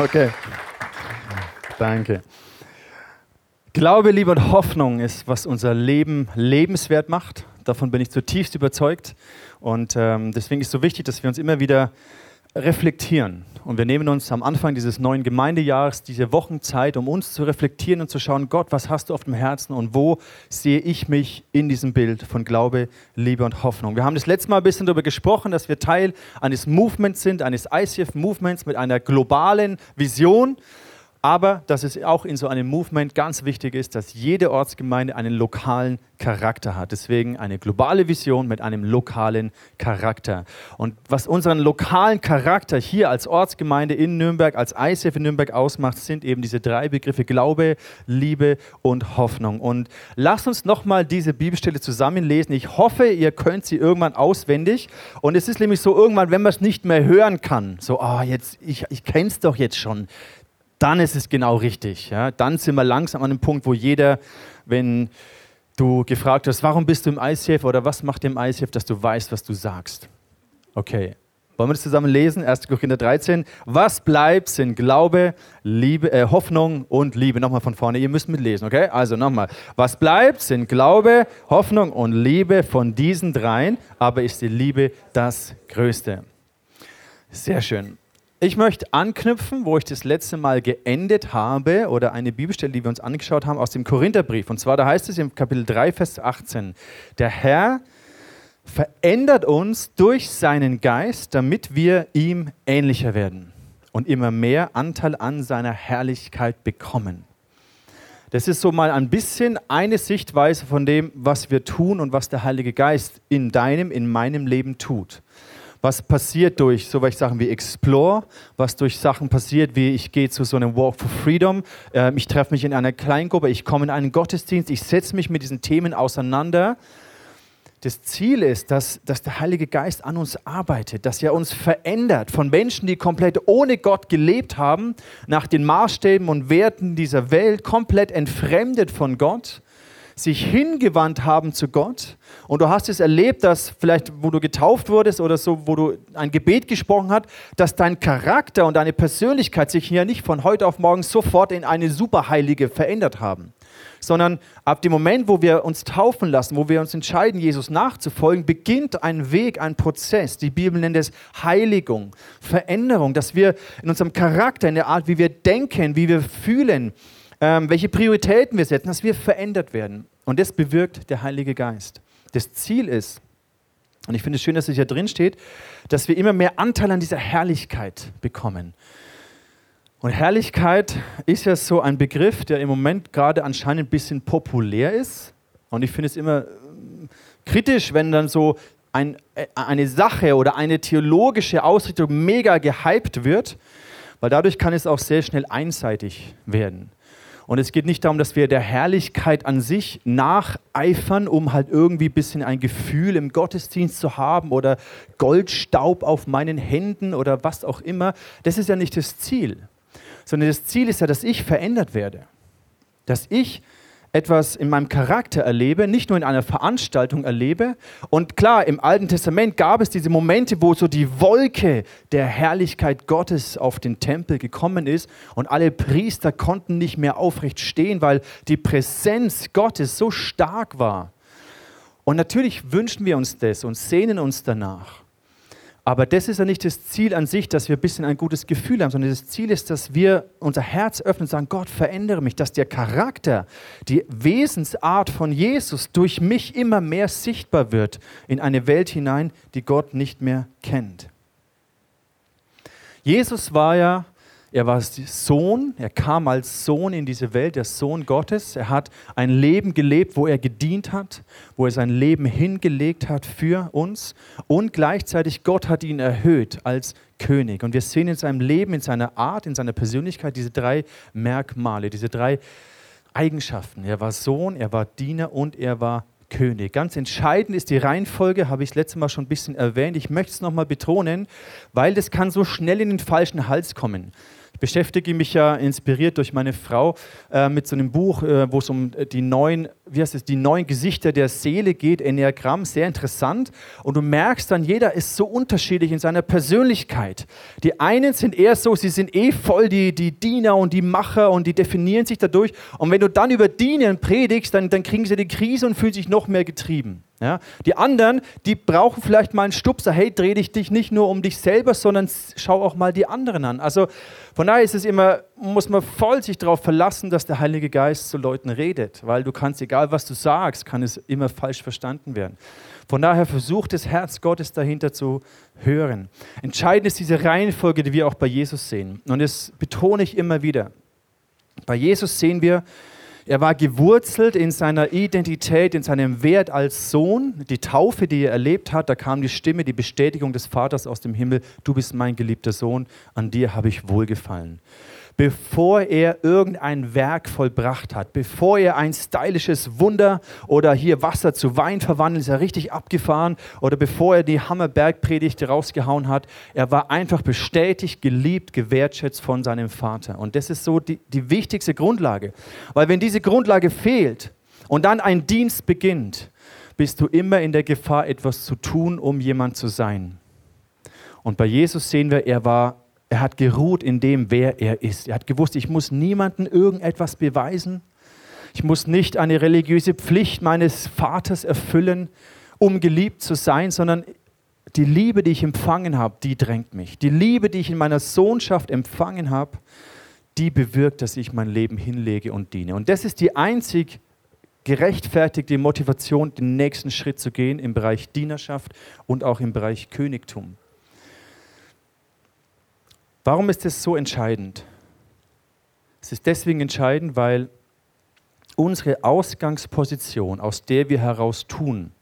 Okay. Danke. Glaube, Liebe und Hoffnung ist, was unser Leben lebenswert macht. Davon bin ich zutiefst überzeugt. Und ähm, deswegen ist es so wichtig, dass wir uns immer wieder reflektieren. Und wir nehmen uns am Anfang dieses neuen Gemeindejahres diese Wochen Zeit, um uns zu reflektieren und zu schauen, Gott, was hast du auf dem Herzen und wo sehe ich mich in diesem Bild von Glaube, Liebe und Hoffnung. Wir haben das letzte Mal ein bisschen darüber gesprochen, dass wir Teil eines Movements sind, eines ICF-Movements mit einer globalen Vision. Aber dass es auch in so einem Movement ganz wichtig ist, dass jede Ortsgemeinde einen lokalen Charakter hat. Deswegen eine globale Vision mit einem lokalen Charakter. Und was unseren lokalen Charakter hier als Ortsgemeinde in Nürnberg, als ICF in Nürnberg ausmacht, sind eben diese drei Begriffe Glaube, Liebe und Hoffnung. Und lasst uns nochmal diese Bibelstelle zusammenlesen. Ich hoffe, ihr könnt sie irgendwann auswendig. Und es ist nämlich so irgendwann, wenn man es nicht mehr hören kann, so, ah, oh, jetzt, ich, ich kenne es doch jetzt schon dann ist es genau richtig. Ja? Dann sind wir langsam an einem Punkt, wo jeder, wenn du gefragt hast, warum bist du im ICF oder was macht im ICF, dass du weißt, was du sagst. Okay. Wollen wir das zusammen lesen? 1. Korinther 13. Was bleibt, sind Glaube, Liebe, äh, Hoffnung und Liebe. Nochmal von vorne, ihr müsst mitlesen, okay? Also nochmal. Was bleibt, sind Glaube, Hoffnung und Liebe von diesen dreien, aber ist die Liebe das Größte. Sehr schön. Ich möchte anknüpfen, wo ich das letzte Mal geendet habe, oder eine Bibelstelle, die wir uns angeschaut haben, aus dem Korintherbrief. Und zwar, da heißt es im Kapitel 3, Vers 18, der Herr verändert uns durch seinen Geist, damit wir ihm ähnlicher werden und immer mehr Anteil an seiner Herrlichkeit bekommen. Das ist so mal ein bisschen eine Sichtweise von dem, was wir tun und was der Heilige Geist in deinem, in meinem Leben tut was passiert durch so welche Sachen wie Explore, was durch Sachen passiert wie ich gehe zu so einem Walk for Freedom, äh, ich treffe mich in einer Kleingruppe, ich komme in einen Gottesdienst, ich setze mich mit diesen Themen auseinander. Das Ziel ist, dass, dass der Heilige Geist an uns arbeitet, dass er uns verändert von Menschen, die komplett ohne Gott gelebt haben, nach den Maßstäben und Werten dieser Welt, komplett entfremdet von Gott sich hingewandt haben zu Gott. Und du hast es erlebt, dass vielleicht, wo du getauft wurdest oder so, wo du ein Gebet gesprochen hast, dass dein Charakter und deine Persönlichkeit sich hier nicht von heute auf morgen sofort in eine Superheilige verändert haben. Sondern ab dem Moment, wo wir uns taufen lassen, wo wir uns entscheiden, Jesus nachzufolgen, beginnt ein Weg, ein Prozess. Die Bibel nennt es Heiligung, Veränderung, dass wir in unserem Charakter, in der Art, wie wir denken, wie wir fühlen, ähm, welche Prioritäten wir setzen, dass wir verändert werden. Und das bewirkt der Heilige Geist. Das Ziel ist, und ich finde es schön, dass es hier drin steht, dass wir immer mehr Anteil an dieser Herrlichkeit bekommen. Und Herrlichkeit ist ja so ein Begriff, der im Moment gerade anscheinend ein bisschen populär ist. Und ich finde es immer ähm, kritisch, wenn dann so ein, äh, eine Sache oder eine theologische Ausrichtung mega gehypt wird, weil dadurch kann es auch sehr schnell einseitig werden. Und es geht nicht darum, dass wir der Herrlichkeit an sich nacheifern, um halt irgendwie ein bisschen ein Gefühl im Gottesdienst zu haben oder Goldstaub auf meinen Händen oder was auch immer. Das ist ja nicht das Ziel, sondern das Ziel ist ja, dass ich verändert werde. Dass ich etwas in meinem Charakter erlebe, nicht nur in einer Veranstaltung erlebe. Und klar, im Alten Testament gab es diese Momente, wo so die Wolke der Herrlichkeit Gottes auf den Tempel gekommen ist und alle Priester konnten nicht mehr aufrecht stehen, weil die Präsenz Gottes so stark war. Und natürlich wünschen wir uns das und sehnen uns danach. Aber das ist ja nicht das Ziel an sich, dass wir ein bisschen ein gutes Gefühl haben, sondern das Ziel ist, dass wir unser Herz öffnen und sagen, Gott, verändere mich, dass der Charakter, die Wesensart von Jesus durch mich immer mehr sichtbar wird in eine Welt hinein, die Gott nicht mehr kennt. Jesus war ja er war Sohn, er kam als Sohn in diese Welt, der Sohn Gottes. Er hat ein Leben gelebt, wo er gedient hat, wo er sein Leben hingelegt hat für uns. Und gleichzeitig Gott hat ihn erhöht als König. Und wir sehen in seinem Leben, in seiner Art, in seiner Persönlichkeit diese drei Merkmale, diese drei Eigenschaften. Er war Sohn, er war Diener und er war König. Ganz entscheidend ist die Reihenfolge, habe ich das letzte Mal schon ein bisschen erwähnt. Ich möchte es nochmal betonen, weil das kann so schnell in den falschen Hals kommen beschäftige mich ja inspiriert durch meine Frau äh, mit so einem Buch, äh, wo es um die neuen, wie heißt es, die neuen Gesichter der Seele geht, Enneagramm, sehr interessant. Und du merkst dann, jeder ist so unterschiedlich in seiner Persönlichkeit. Die einen sind eher so, sie sind eh voll die, die Diener und die Macher und die definieren sich dadurch. Und wenn du dann über Dienen predigst, dann, dann kriegen sie die Krise und fühlen sich noch mehr getrieben. Ja? Die anderen, die brauchen vielleicht mal einen Stupser. Hey, dreh dich nicht nur um dich selber, sondern schau auch mal die anderen an. Also von daher ist es immer, muss man voll sich darauf verlassen, dass der Heilige Geist zu Leuten redet, weil du kannst, egal was du sagst, kann es immer falsch verstanden werden. Von daher versucht das Herz Gottes dahinter zu hören. Entscheidend ist diese Reihenfolge, die wir auch bei Jesus sehen. Und das betone ich immer wieder. Bei Jesus sehen wir, er war gewurzelt in seiner Identität, in seinem Wert als Sohn. Die Taufe, die er erlebt hat, da kam die Stimme, die Bestätigung des Vaters aus dem Himmel, du bist mein geliebter Sohn, an dir habe ich wohlgefallen bevor er irgendein Werk vollbracht hat, bevor er ein stylisches Wunder oder hier Wasser zu Wein verwandelt, ist er richtig abgefahren oder bevor er die Hammerbergpredigt rausgehauen hat, er war einfach bestätigt, geliebt, gewertschätzt von seinem Vater. Und das ist so die, die wichtigste Grundlage. Weil wenn diese Grundlage fehlt und dann ein Dienst beginnt, bist du immer in der Gefahr, etwas zu tun, um jemand zu sein. Und bei Jesus sehen wir, er war er hat geruht in dem, wer er ist. Er hat gewusst, ich muss niemandem irgendetwas beweisen. Ich muss nicht eine religiöse Pflicht meines Vaters erfüllen, um geliebt zu sein, sondern die Liebe, die ich empfangen habe, die drängt mich. Die Liebe, die ich in meiner Sohnschaft empfangen habe, die bewirkt, dass ich mein Leben hinlege und diene. Und das ist die einzig gerechtfertigte Motivation, den nächsten Schritt zu gehen im Bereich Dienerschaft und auch im Bereich Königtum. Warum ist es so entscheidend? Es ist deswegen entscheidend, weil unsere Ausgangsposition, aus der wir heraus tun,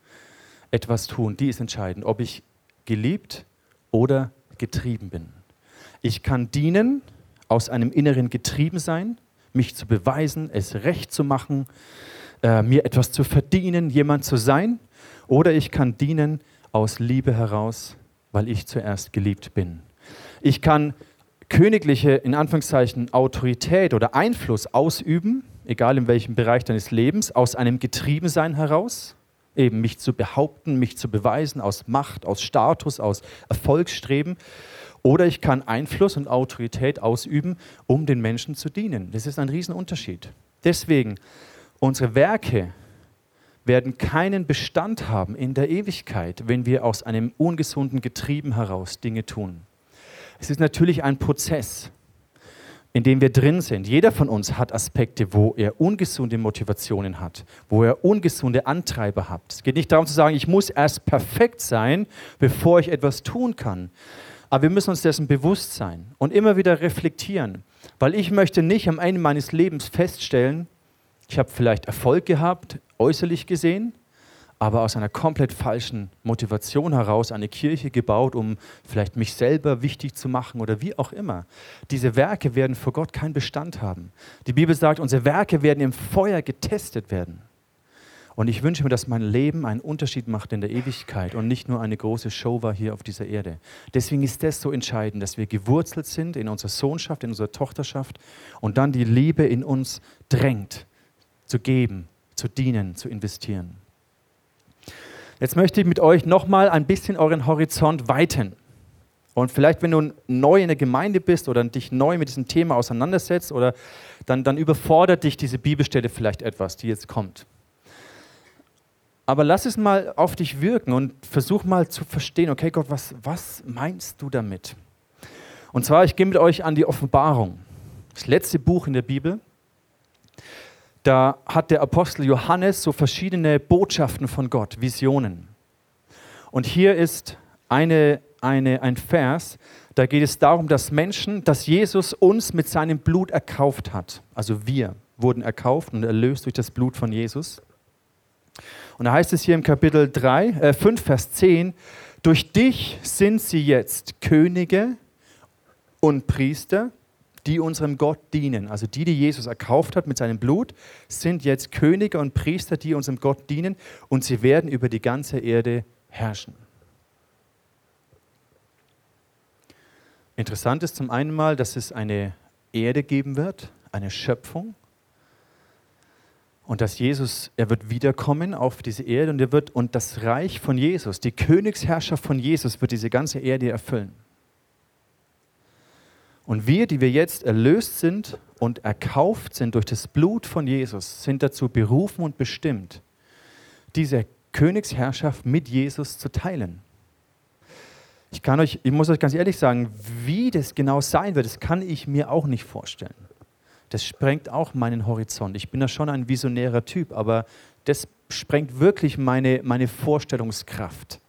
etwas tun, die ist entscheidend, ob ich geliebt oder getrieben bin. Ich kann dienen aus einem inneren Getriebensein, mich zu beweisen, es recht zu machen, äh, mir etwas zu verdienen, jemand zu sein, oder ich kann dienen aus Liebe heraus, weil ich zuerst geliebt bin. Ich kann königliche, in Anführungszeichen, Autorität oder Einfluss ausüben, egal in welchem Bereich deines Lebens, aus einem Getriebensein heraus, eben mich zu behaupten, mich zu beweisen, aus Macht, aus Status, aus Erfolgsstreben. Oder ich kann Einfluss und Autorität ausüben, um den Menschen zu dienen. Das ist ein Riesenunterschied. Deswegen, unsere Werke werden keinen Bestand haben in der Ewigkeit, wenn wir aus einem ungesunden Getrieben heraus Dinge tun. Es ist natürlich ein Prozess, in dem wir drin sind. Jeder von uns hat Aspekte, wo er ungesunde Motivationen hat, wo er ungesunde Antreiber hat. Es geht nicht darum zu sagen, ich muss erst perfekt sein, bevor ich etwas tun kann. Aber wir müssen uns dessen bewusst sein und immer wieder reflektieren, weil ich möchte nicht am Ende meines Lebens feststellen, ich habe vielleicht Erfolg gehabt, äußerlich gesehen, aber aus einer komplett falschen Motivation heraus eine Kirche gebaut, um vielleicht mich selber wichtig zu machen oder wie auch immer. Diese Werke werden vor Gott keinen Bestand haben. Die Bibel sagt, unsere Werke werden im Feuer getestet werden. Und ich wünsche mir, dass mein Leben einen Unterschied macht in der Ewigkeit und nicht nur eine große Show war hier auf dieser Erde. Deswegen ist das so entscheidend, dass wir gewurzelt sind in unserer Sohnschaft, in unserer Tochterschaft und dann die Liebe in uns drängt, zu geben, zu dienen, zu investieren. Jetzt möchte ich mit euch nochmal ein bisschen euren Horizont weiten. Und vielleicht, wenn du neu in der Gemeinde bist oder dich neu mit diesem Thema auseinandersetzt, oder dann, dann überfordert dich diese Bibelstelle vielleicht etwas, die jetzt kommt. Aber lass es mal auf dich wirken und versuch mal zu verstehen, okay Gott, was, was meinst du damit? Und zwar, ich gehe mit euch an die Offenbarung, das letzte Buch in der Bibel da hat der Apostel Johannes so verschiedene Botschaften von Gott, Visionen. Und hier ist eine, eine, ein Vers, da geht es darum, dass Menschen, dass Jesus uns mit seinem Blut erkauft hat. Also wir wurden erkauft und erlöst durch das Blut von Jesus. Und da heißt es hier im Kapitel 3, äh 5, Vers 10, durch dich sind sie jetzt Könige und Priester die unserem Gott dienen. Also die, die Jesus erkauft hat mit seinem Blut, sind jetzt Könige und Priester, die unserem Gott dienen und sie werden über die ganze Erde herrschen. Interessant ist zum einen mal, dass es eine, Erde geben wird, eine Schöpfung. Und dass Jesus, er wird wiederkommen auf diese Erde und er wird, und das Reich von Jesus, die Königsherrschaft von Jesus wird diese ganze Erde erfüllen. Und wir, die wir jetzt erlöst sind und erkauft sind durch das Blut von Jesus, sind dazu berufen und bestimmt, diese Königsherrschaft mit Jesus zu teilen. Ich kann euch, ich muss euch ganz ehrlich sagen, wie das genau sein wird, das kann ich mir auch nicht vorstellen. Das sprengt auch meinen Horizont. Ich bin da schon ein visionärer Typ, aber das sprengt wirklich meine, meine Vorstellungskraft.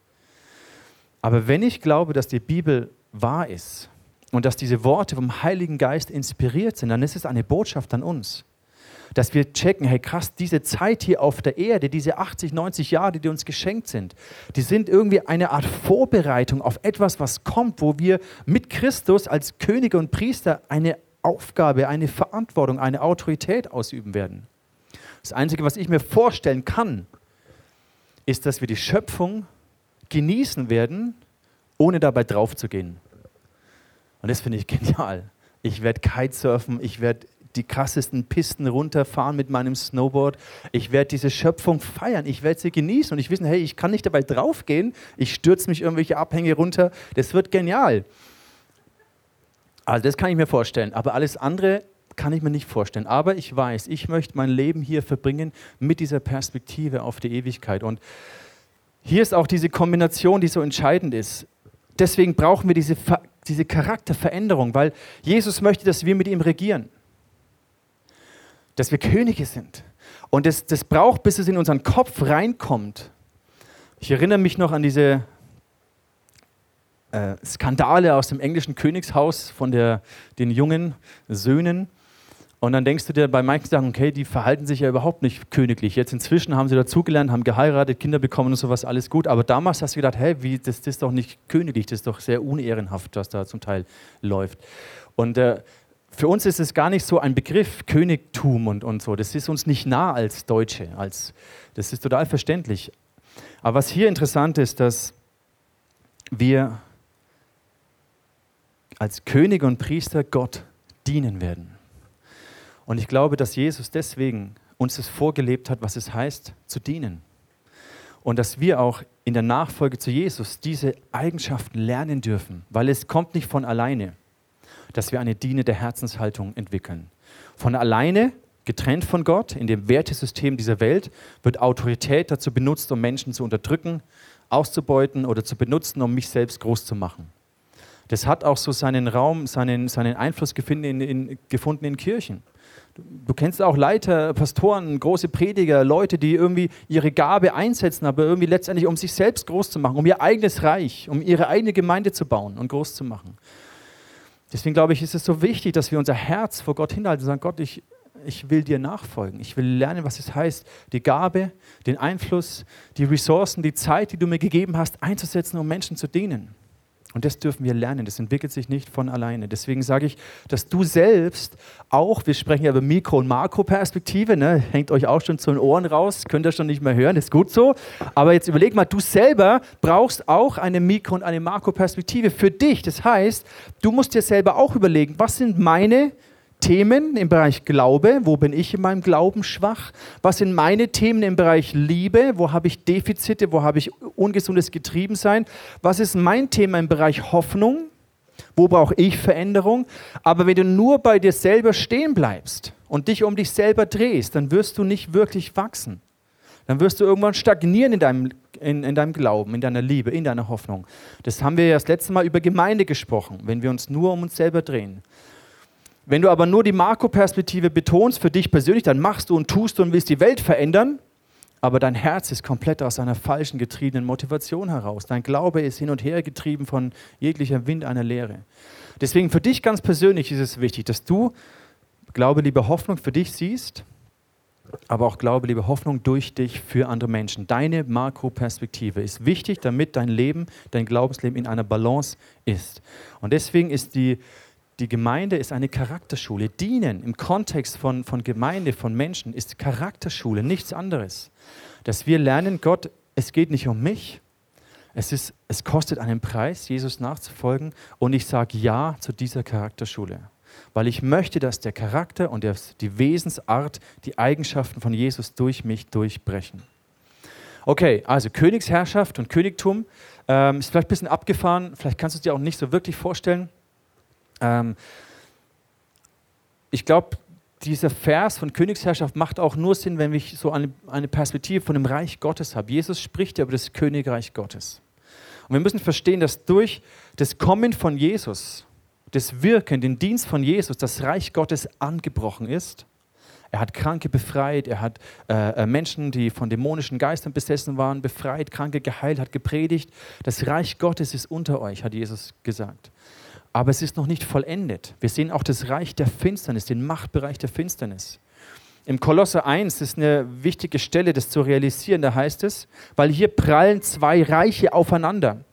Aber wenn ich glaube, dass die Bibel wahr ist, und dass diese Worte vom Heiligen Geist inspiriert sind, dann ist es eine Botschaft an uns. Dass wir checken, hey krass, diese Zeit hier auf der Erde, diese 80, 90 Jahre, die uns geschenkt sind, die sind irgendwie eine Art Vorbereitung auf etwas, was kommt, wo wir mit Christus als Könige und Priester eine Aufgabe, eine Verantwortung, eine Autorität ausüben werden. Das Einzige, was ich mir vorstellen kann, ist, dass wir die Schöpfung genießen werden, ohne dabei draufzugehen. Und das finde ich genial. Ich werde Kitesurfen, ich werde die krassesten Pisten runterfahren mit meinem Snowboard. Ich werde diese Schöpfung feiern, ich werde sie genießen und ich wissen, hey, ich kann nicht dabei draufgehen, ich stürze mich irgendwelche Abhänge runter. Das wird genial. Also das kann ich mir vorstellen, aber alles andere kann ich mir nicht vorstellen. Aber ich weiß, ich möchte mein Leben hier verbringen mit dieser Perspektive auf die Ewigkeit. Und hier ist auch diese Kombination, die so entscheidend ist. Deswegen brauchen wir diese diese Charakterveränderung, weil Jesus möchte, dass wir mit ihm regieren, dass wir Könige sind. Und das, das braucht, bis es in unseren Kopf reinkommt. Ich erinnere mich noch an diese äh, Skandale aus dem englischen Königshaus von der, den jungen Söhnen, und dann denkst du dir bei manchen Sachen, okay, die verhalten sich ja überhaupt nicht königlich. Jetzt inzwischen haben sie dazugelernt, haben geheiratet, Kinder bekommen und sowas, alles gut. Aber damals hast du gedacht, hey, wie, das, das ist doch nicht königlich, das ist doch sehr unehrenhaft, was da zum Teil läuft. Und äh, für uns ist es gar nicht so ein Begriff, Königtum und, und so. Das ist uns nicht nah als Deutsche. Als, das ist total verständlich. Aber was hier interessant ist, dass wir als König und Priester Gott dienen werden. Und ich glaube, dass Jesus deswegen uns das vorgelebt hat, was es heißt, zu dienen. Und dass wir auch in der Nachfolge zu Jesus diese Eigenschaften lernen dürfen, weil es kommt nicht von alleine, dass wir eine dienende Herzenshaltung entwickeln. Von alleine, getrennt von Gott, in dem Wertesystem dieser Welt, wird Autorität dazu benutzt, um Menschen zu unterdrücken, auszubeuten oder zu benutzen, um mich selbst groß zu machen. Das hat auch so seinen Raum, seinen, seinen Einfluss gefunden in, in, gefunden in Kirchen. Du kennst auch Leiter, Pastoren, große Prediger, Leute, die irgendwie ihre Gabe einsetzen, aber irgendwie letztendlich, um sich selbst groß zu machen, um ihr eigenes Reich, um ihre eigene Gemeinde zu bauen und groß zu machen. Deswegen glaube ich, ist es so wichtig, dass wir unser Herz vor Gott hinhalten und sagen, Gott, ich, ich will dir nachfolgen. Ich will lernen, was es heißt, die Gabe, den Einfluss, die Ressourcen, die Zeit, die du mir gegeben hast, einzusetzen, um Menschen zu dienen. Und das dürfen wir lernen. Das entwickelt sich nicht von alleine. Deswegen sage ich, dass du selbst auch, wir sprechen ja über Mikro- und Makroperspektive, ne? hängt euch auch schon zu den Ohren raus, könnt ihr schon nicht mehr hören, ist gut so. Aber jetzt überleg mal, du selber brauchst auch eine Mikro- und eine Makroperspektive für dich. Das heißt, du musst dir selber auch überlegen, was sind meine Themen im Bereich Glaube, wo bin ich in meinem Glauben schwach? Was sind meine Themen im Bereich Liebe, wo habe ich Defizite, wo habe ich ungesundes Getriebensein? Was ist mein Thema im Bereich Hoffnung? Wo brauche ich Veränderung? Aber wenn du nur bei dir selber stehen bleibst und dich um dich selber drehst, dann wirst du nicht wirklich wachsen. Dann wirst du irgendwann stagnieren in deinem, in, in deinem Glauben, in deiner Liebe, in deiner Hoffnung. Das haben wir ja das letzte Mal über Gemeinde gesprochen, wenn wir uns nur um uns selber drehen. Wenn du aber nur die Makroperspektive betonst für dich persönlich, dann machst du und tust du und willst die Welt verändern, aber dein Herz ist komplett aus einer falschen getriebenen Motivation heraus. Dein Glaube ist hin und her getrieben von jeglicher Wind einer Lehre. Deswegen für dich ganz persönlich ist es wichtig, dass du Glaube, liebe Hoffnung für dich siehst, aber auch Glaube, liebe Hoffnung durch dich für andere Menschen. Deine Makroperspektive ist wichtig, damit dein Leben, dein Glaubensleben in einer Balance ist. Und deswegen ist die die Gemeinde ist eine Charakterschule. Dienen im Kontext von, von Gemeinde, von Menschen, ist Charakterschule, nichts anderes. Dass wir lernen, Gott, es geht nicht um mich, es, ist, es kostet einen Preis, Jesus nachzufolgen und ich sage Ja zu dieser Charakterschule. weil ich möchte, dass der Charakter und die Wesensart, die Eigenschaften von Jesus durch mich durchbrechen. Okay, also Königsherrschaft und Königtum ähm, ist vielleicht ein bisschen abgefahren, vielleicht kannst du es dir auch nicht so wirklich vorstellen. Ähm, ich glaube, dieser Vers von Königsherrschaft macht auch nur Sinn, wenn ich so eine, eine Perspektive von dem Reich Gottes habe. Jesus spricht ja über das Königreich Gottes. Und wir müssen verstehen, dass durch das Kommen von Jesus, das Wirken, den Dienst von Jesus, das Reich Gottes angebrochen ist. Er hat Kranke befreit, er hat äh, äh Menschen, die von dämonischen Geistern besessen waren, befreit, Kranke geheilt, hat gepredigt. Das Reich Gottes ist unter euch, hat Jesus gesagt. Aber es ist noch nicht vollendet. Wir sehen auch das Reich der Finsternis, den Machtbereich der Finsternis. Im Kolosser 1 ist eine wichtige Stelle, das zu realisieren. Da heißt es, weil hier prallen zwei Reiche aufeinander.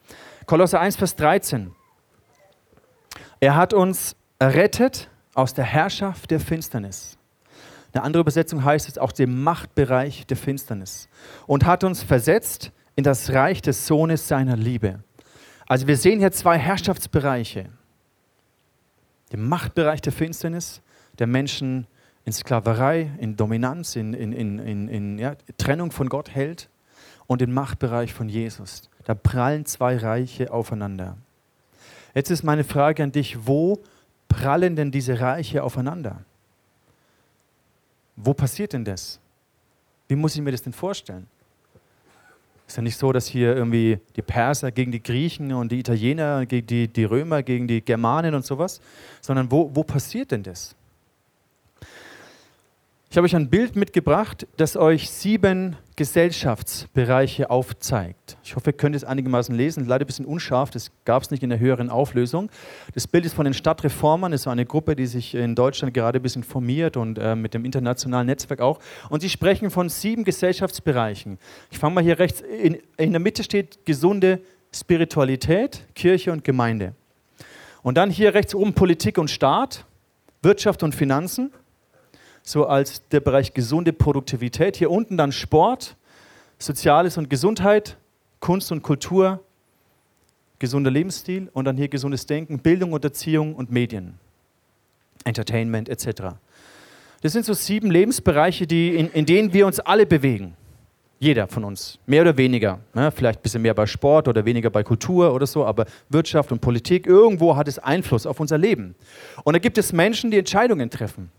Kolosser 1, Vers 13. Er hat uns errettet aus der Herrschaft der Finsternis. Eine andere Übersetzung heißt es auch dem Machtbereich der Finsternis und hat uns versetzt in das Reich des Sohnes seiner Liebe. Also wir sehen hier zwei Herrschaftsbereiche dem Machtbereich der Finsternis, der Menschen in Sklaverei, in Dominanz, in, in, in, in ja, Trennung von Gott hält und den Machtbereich von Jesus. Da prallen zwei Reiche aufeinander. Jetzt ist meine Frage an dich, wo prallen denn diese Reiche aufeinander? Wo passiert denn das? Wie muss ich mir das denn vorstellen? Ist ja nicht so, dass hier irgendwie die Perser gegen die Griechen und die Italiener gegen die, die Römer gegen die Germanen und sowas, sondern wo, wo passiert denn das? Ich habe euch ein Bild mitgebracht, das euch sieben Gesellschaftsbereiche aufzeigt. Ich hoffe, ihr könnt es einigermaßen lesen. Leider ein bisschen unscharf, das gab es nicht in der höheren Auflösung. Das Bild ist von den Stadtreformern, das ist eine Gruppe, die sich in Deutschland gerade ein bisschen formiert und äh, mit dem internationalen Netzwerk auch. Und sie sprechen von sieben Gesellschaftsbereichen. Ich fange mal hier rechts, in, in der Mitte steht gesunde Spiritualität, Kirche und Gemeinde. Und dann hier rechts oben Politik und Staat, Wirtschaft und Finanzen so als der Bereich gesunde Produktivität. Hier unten dann Sport, Soziales und Gesundheit, Kunst und Kultur, gesunder Lebensstil und dann hier gesundes Denken, Bildung und Erziehung und Medien, Entertainment etc. Das sind so sieben Lebensbereiche, die, in, in denen wir uns alle bewegen. Jeder von uns, mehr oder weniger. Ne? Vielleicht ein bisschen mehr bei Sport oder weniger bei Kultur oder so, aber Wirtschaft und Politik, irgendwo hat es Einfluss auf unser Leben. Und da gibt es Menschen, die Entscheidungen treffen.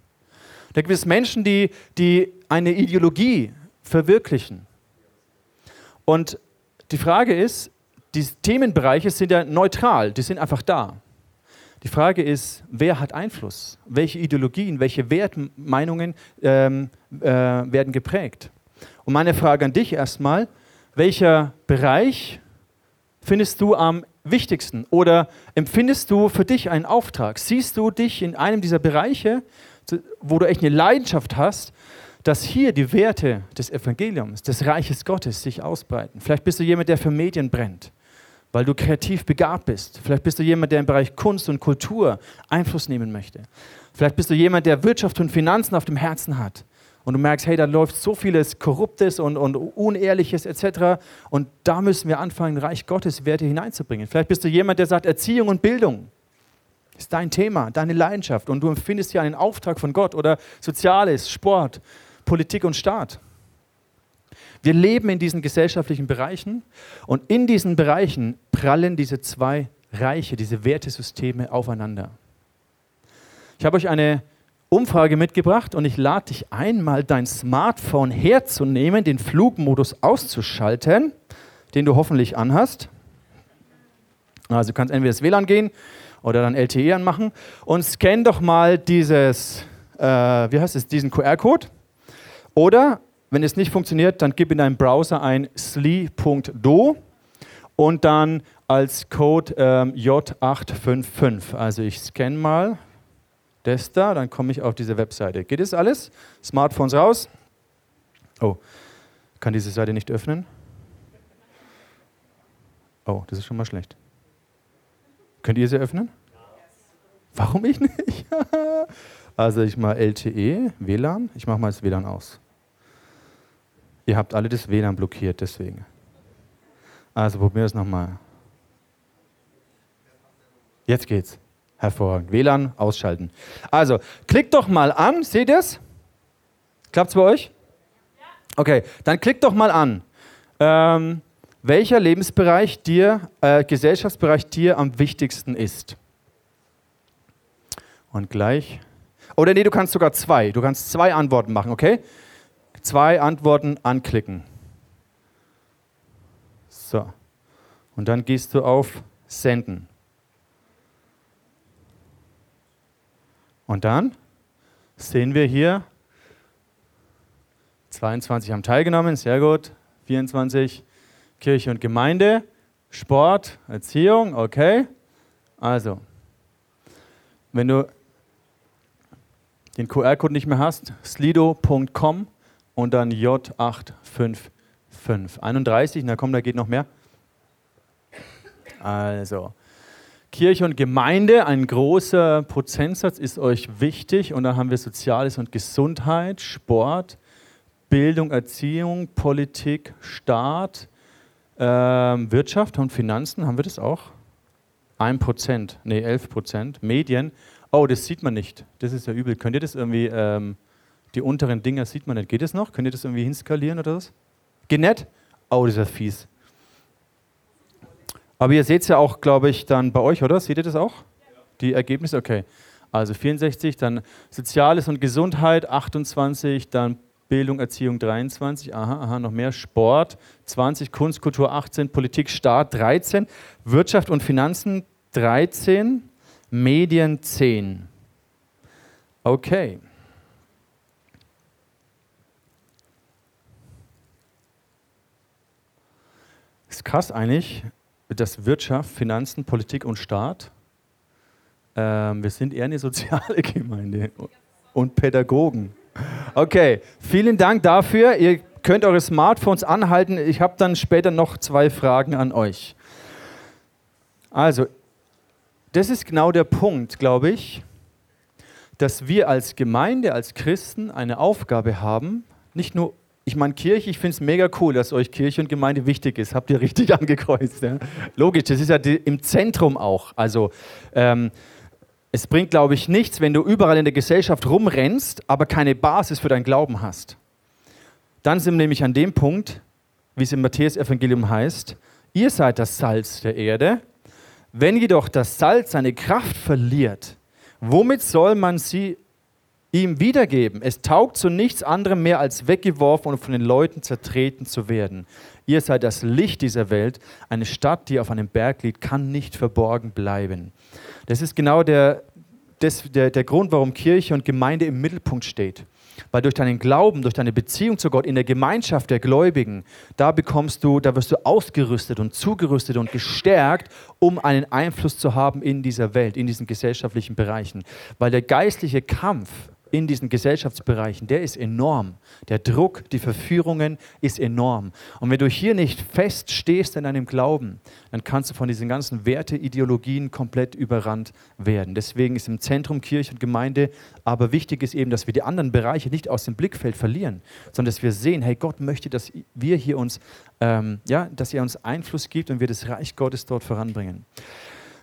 Da gibt es Menschen, die, die eine Ideologie verwirklichen. Und die Frage ist, die Themenbereiche sind ja neutral, die sind einfach da. Die Frage ist, wer hat Einfluss? Welche Ideologien, welche Wertmeinungen ähm, äh, werden geprägt? Und meine Frage an dich erstmal, welcher Bereich findest du am wichtigsten? Oder empfindest du für dich einen Auftrag? Siehst du dich in einem dieser Bereiche wo du echt eine Leidenschaft hast, dass hier die Werte des Evangeliums, des Reiches Gottes sich ausbreiten. Vielleicht bist du jemand, der für Medien brennt, weil du kreativ begabt bist. Vielleicht bist du jemand, der im Bereich Kunst und Kultur Einfluss nehmen möchte. Vielleicht bist du jemand, der Wirtschaft und Finanzen auf dem Herzen hat. Und du merkst, hey, da läuft so vieles Korruptes und, und Unehrliches etc. Und da müssen wir anfangen, Reich Gottes Werte hineinzubringen. Vielleicht bist du jemand, der sagt Erziehung und Bildung ist dein Thema, deine Leidenschaft und du empfindest hier einen Auftrag von Gott oder Soziales, Sport, Politik und Staat. Wir leben in diesen gesellschaftlichen Bereichen und in diesen Bereichen prallen diese zwei Reiche, diese Wertesysteme aufeinander. Ich habe euch eine Umfrage mitgebracht und ich lade dich ein, mal dein Smartphone herzunehmen, den Flugmodus auszuschalten, den du hoffentlich anhast. Also du kannst entweder das WLAN gehen oder dann LTE anmachen und scan doch mal dieses, äh, wie heißt es, diesen QR-Code. Oder, wenn es nicht funktioniert, dann gib in deinem Browser ein sli.do und dann als Code ähm, J855. Also ich scanne mal das da, dann komme ich auf diese Webseite. Geht das alles? Smartphones raus. Oh, kann diese Seite nicht öffnen? Oh, das ist schon mal schlecht. Könnt ihr sie öffnen? Warum ich nicht? also ich mache LTE, WLAN. Ich mache mal das WLAN aus. Ihr habt alle das WLAN blockiert, deswegen. Also probier es nochmal. Jetzt geht's. Hervorragend. WLAN ausschalten. Also, klickt doch mal an. Seht ihr es? Klappt es bei euch? Okay, dann klickt doch mal an. Ähm, welcher Lebensbereich dir, äh, Gesellschaftsbereich dir am wichtigsten ist. Und gleich. Oder nee, du kannst sogar zwei. Du kannst zwei Antworten machen, okay? Zwei Antworten anklicken. So. Und dann gehst du auf Senden. Und dann sehen wir hier, 22 haben teilgenommen, sehr gut. 24, Kirche und Gemeinde, Sport, Erziehung, okay. Also, wenn du den QR-Code nicht mehr hast, slido.com und dann J855. 31, na komm, da geht noch mehr. Also, Kirche und Gemeinde, ein großer Prozentsatz ist euch wichtig. Und dann haben wir Soziales und Gesundheit, Sport, Bildung, Erziehung, Politik, Staat, ähm, Wirtschaft und Finanzen. Haben wir das auch? Ein Prozent, nee, elf Prozent. Medien. Oh, das sieht man nicht. Das ist ja übel. Könnt ihr das irgendwie, ähm, die unteren Dinger sieht man nicht. Geht das noch? Könnt ihr das irgendwie hinskalieren oder was? Geht nicht? Oh, das ist ja fies. Aber ihr seht es ja auch, glaube ich, dann bei euch, oder? Seht ihr das auch? Die Ergebnisse? Okay. Also 64, dann Soziales und Gesundheit 28, dann Bildung, Erziehung 23, aha, aha, noch mehr, Sport 20, Kunst, Kultur 18, Politik, Staat 13, Wirtschaft und Finanzen 13, Medien 10. Okay. Ist krass eigentlich, dass Wirtschaft, Finanzen, Politik und Staat, ähm, wir sind eher eine soziale Gemeinde und Pädagogen. Okay, vielen Dank dafür. Ihr könnt eure Smartphones anhalten. Ich habe dann später noch zwei Fragen an euch. Also, das ist genau der Punkt, glaube ich, dass wir als Gemeinde, als Christen eine Aufgabe haben, nicht nur ich meine, Kirche, ich finde es mega cool, dass euch Kirche und Gemeinde wichtig ist. Habt ihr richtig angekreuzt. Ja? Logisch, das ist ja die, im Zentrum auch. Also ähm, es bringt, glaube ich, nichts, wenn du überall in der Gesellschaft rumrennst, aber keine Basis für dein Glauben hast. Dann sind wir nämlich an dem Punkt, wie es im Matthäus-Evangelium heißt, ihr seid das Salz der Erde. Wenn jedoch das Salz seine Kraft verliert, womit soll man sie ihm wiedergeben. Es taugt zu nichts anderem mehr, als weggeworfen und von den Leuten zertreten zu werden. Ihr seid das Licht dieser Welt. Eine Stadt, die auf einem Berg liegt, kann nicht verborgen bleiben. Das ist genau der, das, der, der Grund, warum Kirche und Gemeinde im Mittelpunkt steht. Weil durch deinen Glauben, durch deine Beziehung zu Gott in der Gemeinschaft der Gläubigen, da bekommst du, da wirst du ausgerüstet und zugerüstet und gestärkt, um einen Einfluss zu haben in dieser Welt, in diesen gesellschaftlichen Bereichen. Weil der geistliche Kampf in diesen Gesellschaftsbereichen, der ist enorm. Der Druck, die Verführungen ist enorm. Und wenn du hier nicht fest stehst in deinem Glauben, dann kannst du von diesen ganzen Werteideologien komplett überrannt werden. Deswegen ist im Zentrum Kirche und Gemeinde, aber wichtig ist eben, dass wir die anderen Bereiche nicht aus dem Blickfeld verlieren, sondern dass wir sehen, hey, Gott möchte, dass wir hier uns, ähm, ja, dass er uns Einfluss gibt und wir das Reich Gottes dort voranbringen.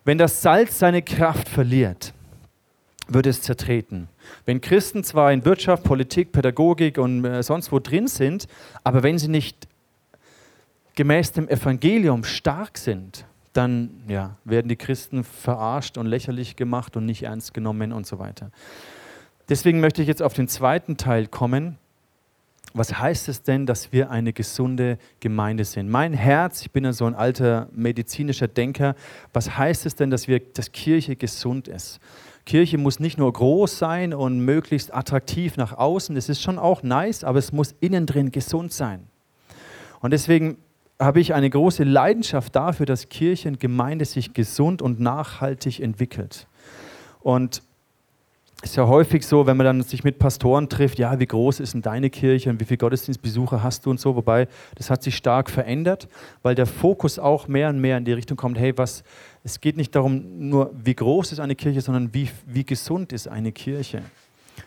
Wenn das Salz seine Kraft verliert, wird es zertreten. Wenn Christen zwar in Wirtschaft, Politik, Pädagogik und äh, sonst wo drin sind, aber wenn sie nicht gemäß dem Evangelium stark sind, dann ja, werden die Christen verarscht und lächerlich gemacht und nicht ernst genommen und so weiter. Deswegen möchte ich jetzt auf den zweiten Teil kommen. Was heißt es denn, dass wir eine gesunde Gemeinde sind? Mein Herz, ich bin ja so ein alter medizinischer Denker, was heißt es denn, dass, wir, dass Kirche gesund ist? Kirche muss nicht nur groß sein und möglichst attraktiv nach außen, das ist schon auch nice, aber es muss innen drin gesund sein. Und deswegen habe ich eine große Leidenschaft dafür, dass Kirche und Gemeinde sich gesund und nachhaltig entwickelt. Und ist ja häufig so, wenn man dann sich mit Pastoren trifft, ja, wie groß ist denn deine Kirche und wie viele Gottesdienstbesucher hast du und so, wobei das hat sich stark verändert, weil der Fokus auch mehr und mehr in die Richtung kommt, hey, was, es geht nicht darum, nur wie groß ist eine Kirche, sondern wie, wie gesund ist eine Kirche.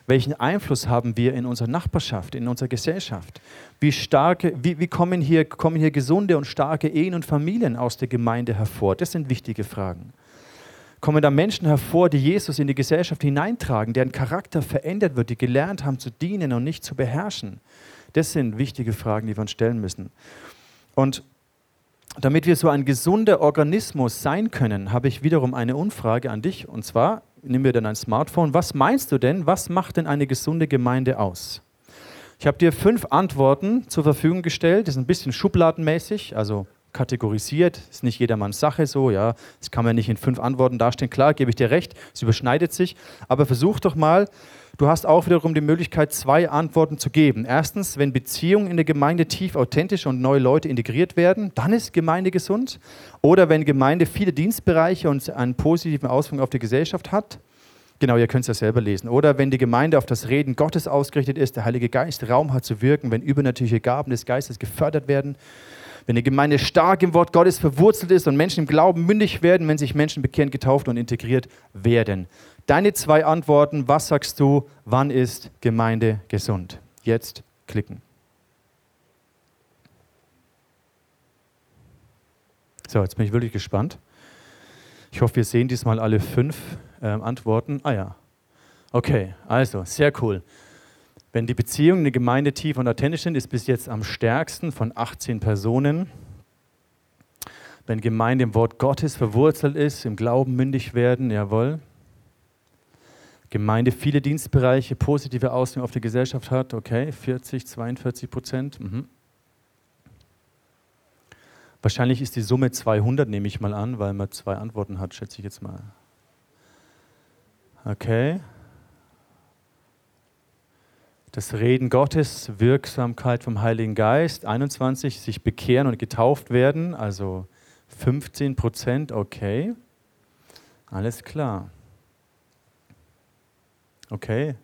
Welchen Einfluss haben wir in unserer Nachbarschaft, in unserer Gesellschaft? Wie, starke, wie, wie kommen, hier, kommen hier gesunde und starke Ehen und Familien aus der Gemeinde hervor? Das sind wichtige Fragen. Kommen da Menschen hervor, die Jesus in die Gesellschaft hineintragen, deren Charakter verändert wird, die gelernt haben zu dienen und nicht zu beherrschen? Das sind wichtige Fragen, die wir uns stellen müssen. Und damit wir so ein gesunder Organismus sein können, habe ich wiederum eine Umfrage an dich. Und zwar, nimm mir dann ein Smartphone. Was meinst du denn, was macht denn eine gesunde Gemeinde aus? Ich habe dir fünf Antworten zur Verfügung gestellt. Das ist ein bisschen schubladenmäßig, also kategorisiert. Ist nicht jedermanns Sache so, ja. Das kann man nicht in fünf Antworten darstellen. Klar, gebe ich dir recht, es überschneidet sich. Aber versuch doch mal, du hast auch wiederum die Möglichkeit, zwei Antworten zu geben. Erstens, wenn Beziehungen in der Gemeinde tief authentisch und neue Leute integriert werden, dann ist Gemeinde gesund. Oder wenn Gemeinde viele Dienstbereiche und einen positiven Auswirkung auf die Gesellschaft hat. Genau, ihr könnt es ja selber lesen. Oder wenn die Gemeinde auf das Reden Gottes ausgerichtet ist, der Heilige Geist Raum hat zu wirken, wenn übernatürliche Gaben des Geistes gefördert werden wenn die Gemeinde stark im Wort Gottes verwurzelt ist und Menschen im Glauben mündig werden, wenn sich Menschen bekehren, getauft und integriert werden. Deine zwei Antworten, was sagst du, wann ist Gemeinde gesund? Jetzt klicken. So, jetzt bin ich wirklich gespannt. Ich hoffe, wir sehen diesmal alle fünf äh, Antworten. Ah ja. Okay, also, sehr cool. Wenn die Beziehungen in der Gemeinde tief und authentisch sind, ist bis jetzt am stärksten von 18 Personen. Wenn Gemeinde im Wort Gottes verwurzelt ist, im Glauben mündig werden, jawohl. Gemeinde viele Dienstbereiche, positive Auswirkungen auf die Gesellschaft hat, okay, 40, 42 Prozent. Mhm. Wahrscheinlich ist die Summe 200, nehme ich mal an, weil man zwei Antworten hat, schätze ich jetzt mal. Okay, das Reden Gottes, Wirksamkeit vom Heiligen Geist, 21, sich bekehren und getauft werden, also 15 Prozent, okay, alles klar. Okay,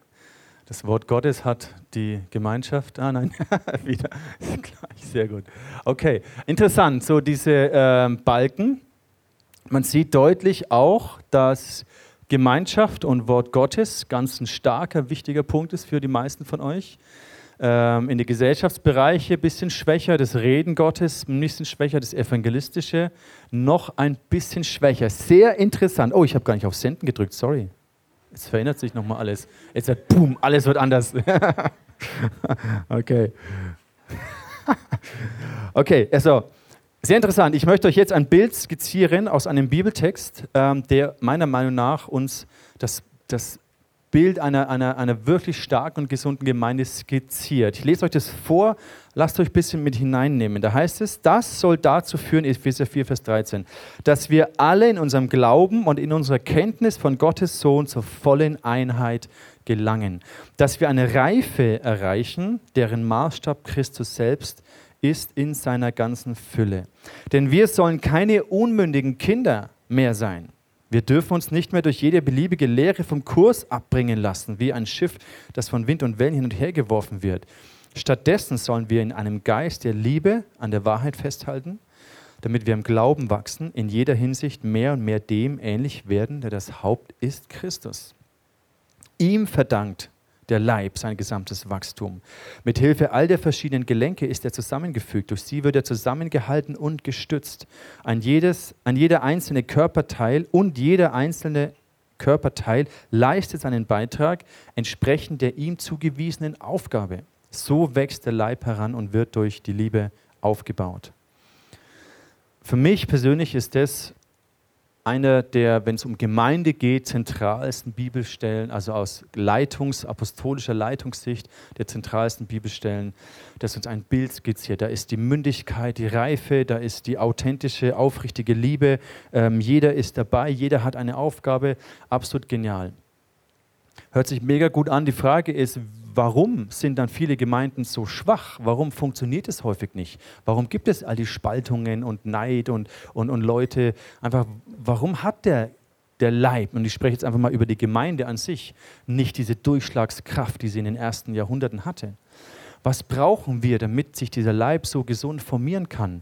das Wort Gottes hat die Gemeinschaft, ah nein, wieder, gleich, sehr gut. Okay, interessant, so diese äh, Balken, man sieht deutlich auch, dass Gemeinschaft und Wort Gottes ganz ein starker, wichtiger Punkt ist für die meisten von euch. Ähm, in die Gesellschaftsbereiche ein bisschen schwächer, das Reden Gottes ein bisschen schwächer, das Evangelistische noch ein bisschen schwächer. Sehr interessant. Oh, ich habe gar nicht auf Senden gedrückt, sorry. Jetzt verändert sich nochmal alles. Jetzt wird, boom, alles wird anders. okay. okay, also sehr interessant. Ich möchte euch jetzt ein Bild skizzieren aus einem Bibeltext, ähm, der meiner Meinung nach uns das, das Bild einer, einer, einer wirklich starken und gesunden Gemeinde skizziert. Ich lese euch das vor, lasst euch ein bisschen mit hineinnehmen. Da heißt es, das soll dazu führen, Epheser 4, Vers 13, dass wir alle in unserem Glauben und in unserer Kenntnis von Gottes Sohn zur vollen Einheit gelangen. Dass wir eine Reife erreichen, deren Maßstab Christus selbst ist in seiner ganzen Fülle. Denn wir sollen keine unmündigen Kinder mehr sein. Wir dürfen uns nicht mehr durch jede beliebige Lehre vom Kurs abbringen lassen, wie ein Schiff, das von Wind und Wellen hin und her geworfen wird. Stattdessen sollen wir in einem Geist der Liebe an der Wahrheit festhalten, damit wir im Glauben wachsen, in jeder Hinsicht mehr und mehr dem ähnlich werden, der das Haupt ist, Christus. Ihm verdankt der Leib, sein gesamtes Wachstum. Mit Hilfe all der verschiedenen Gelenke ist er zusammengefügt. Durch sie wird er zusammengehalten und gestützt. An, jedes, an jeder einzelne Körperteil und jeder einzelne Körperteil leistet seinen Beitrag entsprechend der ihm zugewiesenen Aufgabe. So wächst der Leib heran und wird durch die Liebe aufgebaut. Für mich persönlich ist das einer der, wenn es um Gemeinde geht, zentralsten Bibelstellen, also aus Leitungs-, apostolischer Leitungssicht, der zentralsten Bibelstellen, das uns ein Bild skizziert. Da ist die Mündigkeit, die Reife, da ist die authentische, aufrichtige Liebe. Ähm, jeder ist dabei, jeder hat eine Aufgabe. Absolut genial. Hört sich mega gut an. Die Frage ist, warum sind dann viele Gemeinden so schwach? Warum funktioniert es häufig nicht? Warum gibt es all die Spaltungen und Neid und, und, und Leute? Einfach, warum hat der, der Leib, und ich spreche jetzt einfach mal über die Gemeinde an sich, nicht diese Durchschlagskraft, die sie in den ersten Jahrhunderten hatte? Was brauchen wir, damit sich dieser Leib so gesund formieren kann?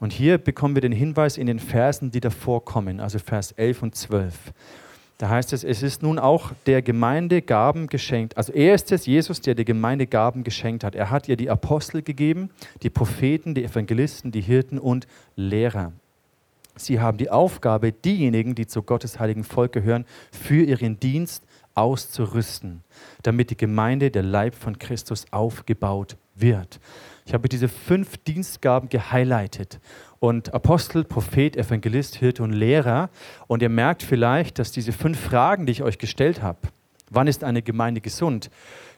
Und hier bekommen wir den Hinweis in den Versen, die davor kommen, also Vers 11 und 12. Da heißt es, es ist nun auch der Gemeinde Gaben geschenkt. Also er ist es, Jesus, der der Gemeinde Gaben geschenkt hat. Er hat ihr die Apostel gegeben, die Propheten, die Evangelisten, die Hirten und Lehrer. Sie haben die Aufgabe, diejenigen, die zu Gottes heiligen Volk gehören, für ihren Dienst auszurüsten, damit die Gemeinde, der Leib von Christus, aufgebaut wird. Ich habe diese fünf Dienstgaben gehighlightet. Und Apostel, Prophet, Evangelist, Hirte und Lehrer. Und ihr merkt vielleicht, dass diese fünf Fragen, die ich euch gestellt habe, wann ist eine Gemeinde gesund,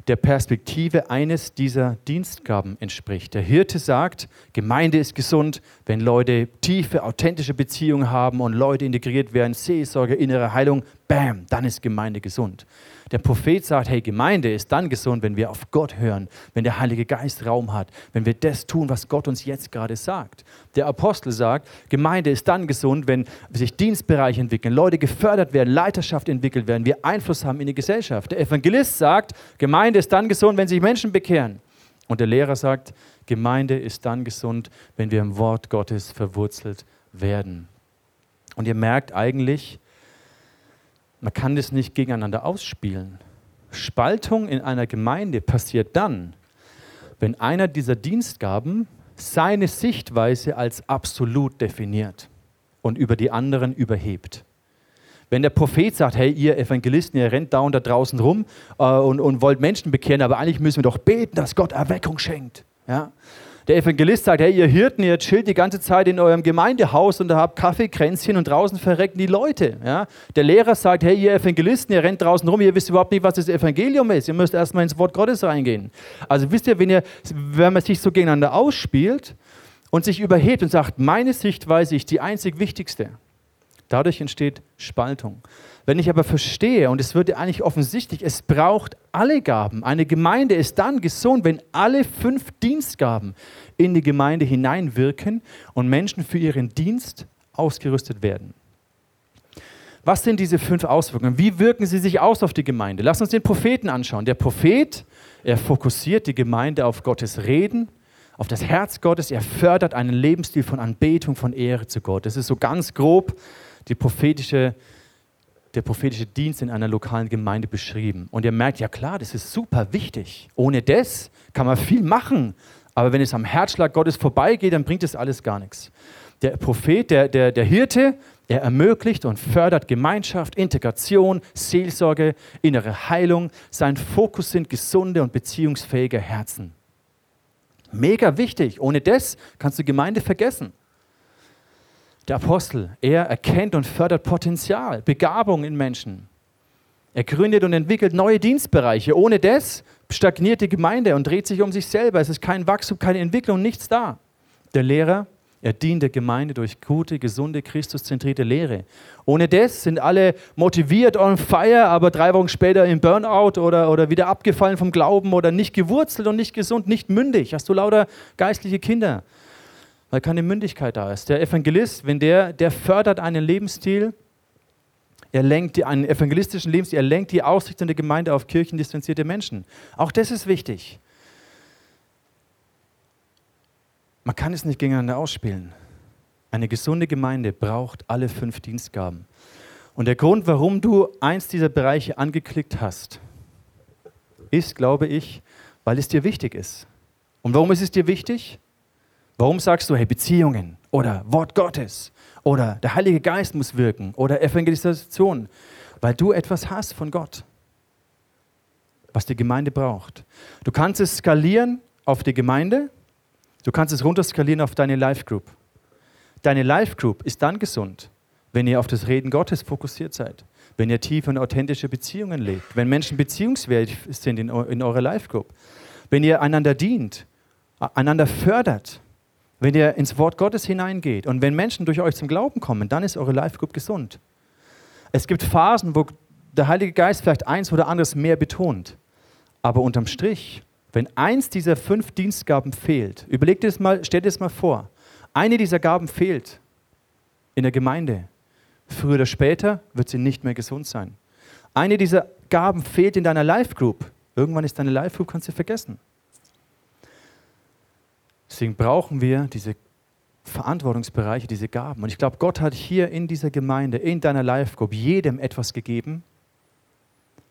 der Perspektive eines dieser Dienstgaben entspricht. Der Hirte sagt, Gemeinde ist gesund, wenn Leute tiefe, authentische Beziehungen haben und Leute integriert werden, Seelsorge, innere Heilung, bam, dann ist Gemeinde gesund. Der Prophet sagt, hey, Gemeinde ist dann gesund, wenn wir auf Gott hören, wenn der Heilige Geist Raum hat, wenn wir das tun, was Gott uns jetzt gerade sagt. Der Apostel sagt, Gemeinde ist dann gesund, wenn sich Dienstbereiche entwickeln, Leute gefördert werden, Leiterschaft entwickelt werden, wir Einfluss haben in die Gesellschaft. Der Evangelist sagt, Gemeinde ist dann gesund, wenn sich Menschen bekehren. Und der Lehrer sagt, Gemeinde ist dann gesund, wenn wir im Wort Gottes verwurzelt werden. Und ihr merkt eigentlich, man kann das nicht gegeneinander ausspielen. Spaltung in einer Gemeinde passiert dann, wenn einer dieser Dienstgaben seine Sichtweise als absolut definiert und über die anderen überhebt. Wenn der Prophet sagt, hey, ihr Evangelisten, ihr rennt da und da draußen rum äh, und, und wollt Menschen bekehren, aber eigentlich müssen wir doch beten, dass Gott Erweckung schenkt. Ja? Der Evangelist sagt, hey, ihr Hirten, ihr chillt die ganze Zeit in eurem Gemeindehaus und habt Kaffeekränzchen und draußen verrecken die Leute. Ja? Der Lehrer sagt, hey, ihr Evangelisten, ihr rennt draußen rum, ihr wisst überhaupt nicht, was das Evangelium ist. Ihr müsst erstmal ins Wort Gottes reingehen. Also wisst ihr, wenn, ihr, wenn man sich so gegeneinander ausspielt und sich überhebt und sagt, meine Sichtweise ist die einzig wichtigste, dadurch entsteht Spaltung. Wenn ich aber verstehe, und es wird eigentlich offensichtlich, es braucht alle Gaben. Eine Gemeinde ist dann gesund, wenn alle fünf Dienstgaben in die Gemeinde hineinwirken und Menschen für ihren Dienst ausgerüstet werden. Was sind diese fünf Auswirkungen? Wie wirken sie sich aus auf die Gemeinde? Lass uns den Propheten anschauen. Der Prophet, er fokussiert die Gemeinde auf Gottes Reden, auf das Herz Gottes. Er fördert einen Lebensstil von Anbetung, von Ehre zu Gott. Das ist so ganz grob die prophetische der prophetische Dienst in einer lokalen Gemeinde beschrieben. Und ihr merkt, ja klar, das ist super wichtig. Ohne das kann man viel machen. Aber wenn es am Herzschlag Gottes vorbeigeht, dann bringt es alles gar nichts. Der Prophet, der, der, der Hirte, er ermöglicht und fördert Gemeinschaft, Integration, Seelsorge, innere Heilung. Sein Fokus sind gesunde und beziehungsfähige Herzen. Mega wichtig. Ohne das kannst du Gemeinde vergessen. Der Apostel, er erkennt und fördert Potenzial, Begabung in Menschen. Er gründet und entwickelt neue Dienstbereiche. Ohne das stagniert die Gemeinde und dreht sich um sich selber. Es ist kein Wachstum, keine Entwicklung, nichts da. Der Lehrer, er dient der Gemeinde durch gute, gesunde, Christuszentrierte Lehre. Ohne das sind alle motiviert on fire, aber drei Wochen später im Burnout oder, oder wieder abgefallen vom Glauben oder nicht gewurzelt und nicht gesund, nicht mündig. Hast du lauter geistliche Kinder weil keine Mündigkeit da ist. Der Evangelist, wenn der, der fördert einen Lebensstil, er lenkt die, einen evangelistischen Lebensstil, er lenkt die Ausrichtung der Gemeinde auf kirchendistanzierte Menschen. Auch das ist wichtig. Man kann es nicht gegeneinander ausspielen. Eine gesunde Gemeinde braucht alle fünf Dienstgaben. Und der Grund, warum du eins dieser Bereiche angeklickt hast, ist, glaube ich, weil es dir wichtig ist. Und warum ist es dir wichtig? Warum sagst du, hey, Beziehungen oder Wort Gottes oder der Heilige Geist muss wirken oder Evangelisation? Weil du etwas hast von Gott, was die Gemeinde braucht. Du kannst es skalieren auf die Gemeinde, du kannst es runterskalieren auf deine Life Group. Deine Life Group ist dann gesund, wenn ihr auf das Reden Gottes fokussiert seid, wenn ihr tiefe und authentische Beziehungen lebt, wenn Menschen beziehungswert sind in, in eurer Life Group, wenn ihr einander dient, einander fördert, wenn ihr ins Wort Gottes hineingeht und wenn Menschen durch euch zum Glauben kommen, dann ist eure Life Group gesund. Es gibt Phasen, wo der Heilige Geist vielleicht eins oder anderes mehr betont. Aber unterm Strich, wenn eins dieser fünf Dienstgaben fehlt, überlegt es mal, stellt es mal vor, eine dieser Gaben fehlt in der Gemeinde. Früher oder später wird sie nicht mehr gesund sein. Eine dieser Gaben fehlt in deiner Life Group. Irgendwann ist deine Life Group, kannst du vergessen. Deswegen brauchen wir diese Verantwortungsbereiche, diese Gaben. Und ich glaube, Gott hat hier in dieser Gemeinde, in deiner Life Group, jedem etwas gegeben,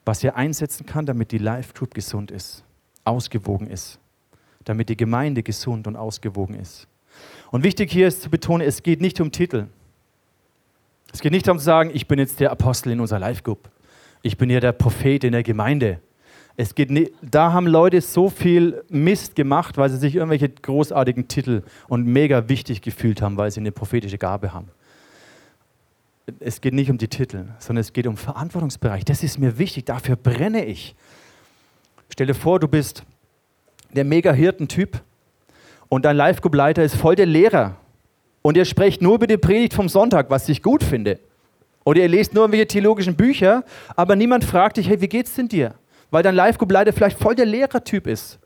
was er einsetzen kann, damit die Life Group gesund ist, ausgewogen ist, damit die Gemeinde gesund und ausgewogen ist. Und wichtig hier ist zu betonen, es geht nicht um Titel. Es geht nicht darum zu sagen, ich bin jetzt der Apostel in unserer Live-Group. Ich bin ja der Prophet in der Gemeinde. Es geht nicht, da haben Leute so viel Mist gemacht, weil sie sich irgendwelche großartigen Titel und mega wichtig gefühlt haben, weil sie eine prophetische Gabe haben. Es geht nicht um die Titel, sondern es geht um Verantwortungsbereich. Das ist mir wichtig, dafür brenne ich. Stell dir vor, du bist der mega Hirtentyp und dein Live-Group-Leiter ist voll der Lehrer und ihr sprecht nur über die Predigt vom Sonntag, was ich gut finde. Oder ihr lest nur irgendwelche theologischen Bücher, aber niemand fragt dich, hey, wie geht's denn dir? Weil dein Live-Group-Leiter vielleicht voll der Lehrertyp ist.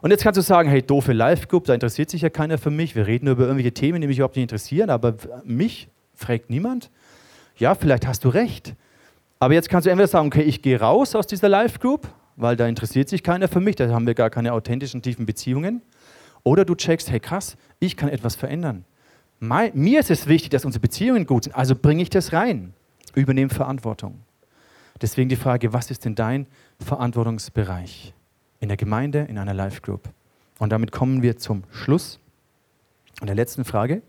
Und jetzt kannst du sagen, hey, doofe Live-Group, da interessiert sich ja keiner für mich. Wir reden nur über irgendwelche Themen, die mich überhaupt nicht interessieren, aber mich fragt niemand. Ja, vielleicht hast du recht. Aber jetzt kannst du entweder sagen, okay, ich gehe raus aus dieser Live-Group, weil da interessiert sich keiner für mich, da haben wir gar keine authentischen, tiefen Beziehungen. Oder du checkst, hey krass, ich kann etwas verändern. mir ist es wichtig, dass unsere Beziehungen gut sind, also bringe ich das rein. Übernehme Verantwortung. Deswegen die Frage, was ist denn dein Verantwortungsbereich in der Gemeinde, in einer Life Group? Und damit kommen wir zum Schluss und der letzten Frage.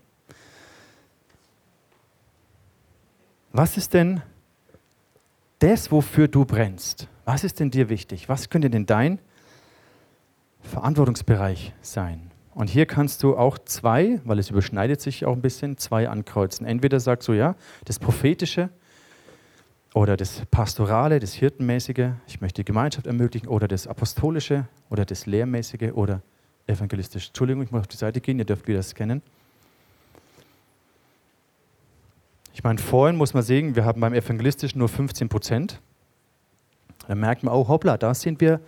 Was ist denn das, wofür du brennst? Was ist denn dir wichtig? Was könnte denn dein Verantwortungsbereich sein? Und hier kannst du auch zwei, weil es überschneidet sich auch ein bisschen, zwei ankreuzen. Entweder sagst du, ja, das Prophetische, oder das Pastorale, das Hirtenmäßige, ich möchte die Gemeinschaft ermöglichen, oder das Apostolische oder das Lehrmäßige oder Evangelistische. Entschuldigung, ich muss auf die Seite gehen, ihr dürft wieder scannen. Ich meine, vorhin muss man sehen, wir haben beim Evangelistischen nur 15 Prozent. Da merkt man, oh hoppla, da sind wir,